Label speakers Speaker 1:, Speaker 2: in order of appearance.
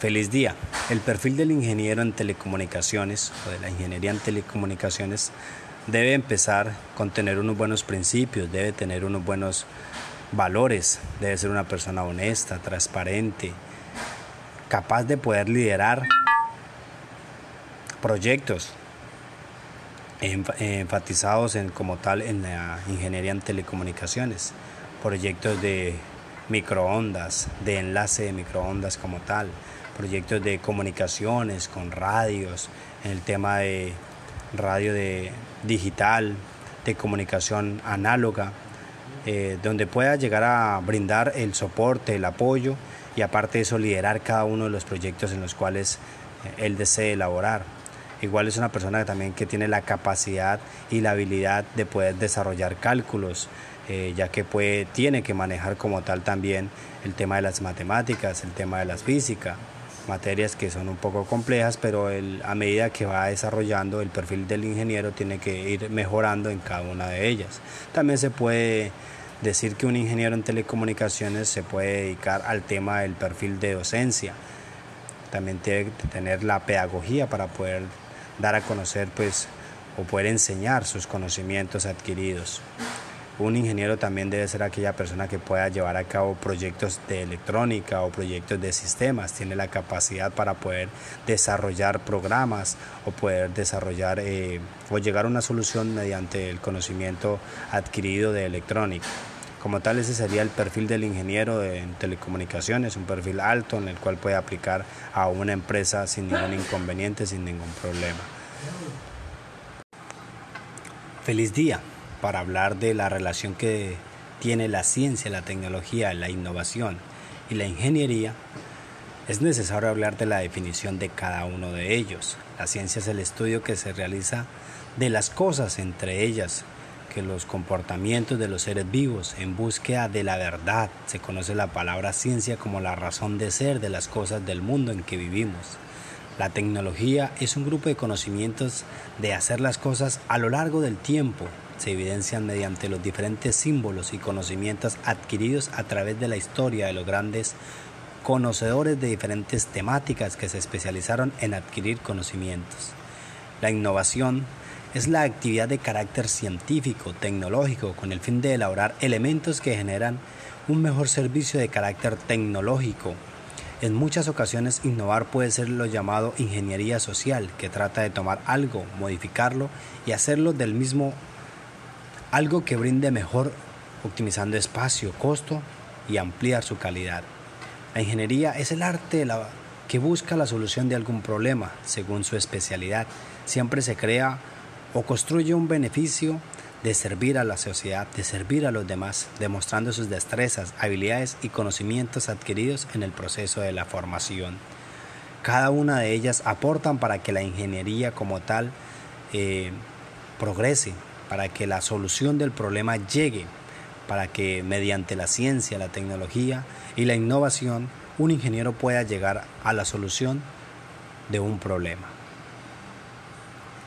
Speaker 1: Feliz día. El perfil del ingeniero en telecomunicaciones o de la ingeniería en telecomunicaciones debe empezar con tener unos buenos principios, debe tener unos buenos valores, debe ser una persona honesta, transparente, capaz de poder liderar proyectos enfatizados en, como tal en la ingeniería en telecomunicaciones, proyectos de microondas, de enlace de microondas como tal, proyectos de comunicaciones con radios, en el tema de radio de digital, de comunicación análoga, eh, donde pueda llegar a brindar el soporte, el apoyo y aparte de eso liderar cada uno de los proyectos en los cuales eh, él desee elaborar. Igual es una persona también que tiene la capacidad y la habilidad de poder desarrollar cálculos, eh, ya que puede, tiene que manejar como tal también el tema de las matemáticas, el tema de la física, materias que son un poco complejas, pero a medida que va desarrollando el perfil del ingeniero tiene que ir mejorando en cada una de ellas. También se puede decir que un ingeniero en telecomunicaciones se puede dedicar al tema del perfil de docencia. También tiene que tener la pedagogía para poder dar a conocer pues o poder enseñar sus conocimientos adquiridos. Un ingeniero también debe ser aquella persona que pueda llevar a cabo proyectos de electrónica o proyectos de sistemas, tiene la capacidad para poder desarrollar programas o poder desarrollar eh, o llegar a una solución mediante el conocimiento adquirido de electrónica. Como tal, ese sería el perfil del ingeniero en telecomunicaciones, un perfil alto en el cual puede aplicar a una empresa sin ningún inconveniente, sin ningún problema. Feliz día para hablar de la relación que tiene la ciencia, la tecnología, la innovación y la ingeniería, es necesario hablar de la definición de cada uno de ellos. La ciencia es el estudio que se realiza de las cosas, entre ellas, que los comportamientos de los seres vivos en búsqueda de la verdad. Se conoce la palabra ciencia como la razón de ser de las cosas del mundo en que vivimos. La tecnología es un grupo de conocimientos de hacer las cosas a lo largo del tiempo se evidencian mediante los diferentes símbolos y conocimientos adquiridos a través de la historia de los grandes conocedores de diferentes temáticas que se especializaron en adquirir conocimientos. La innovación es la actividad de carácter científico, tecnológico, con el fin de elaborar elementos que generan un mejor servicio de carácter tecnológico. En muchas ocasiones innovar puede ser lo llamado ingeniería social, que trata de tomar algo, modificarlo y hacerlo del mismo algo que brinde mejor optimizando espacio, costo y ampliar su calidad. La ingeniería es el arte que busca la solución de algún problema según su especialidad. Siempre se crea o construye un beneficio de servir a la sociedad, de servir a los demás, demostrando sus destrezas, habilidades y conocimientos adquiridos en el proceso de la formación. Cada una de ellas aportan para que la ingeniería como tal eh, progrese, para que la solución del problema llegue, para que mediante la ciencia, la tecnología y la innovación un ingeniero pueda llegar a la solución de un problema.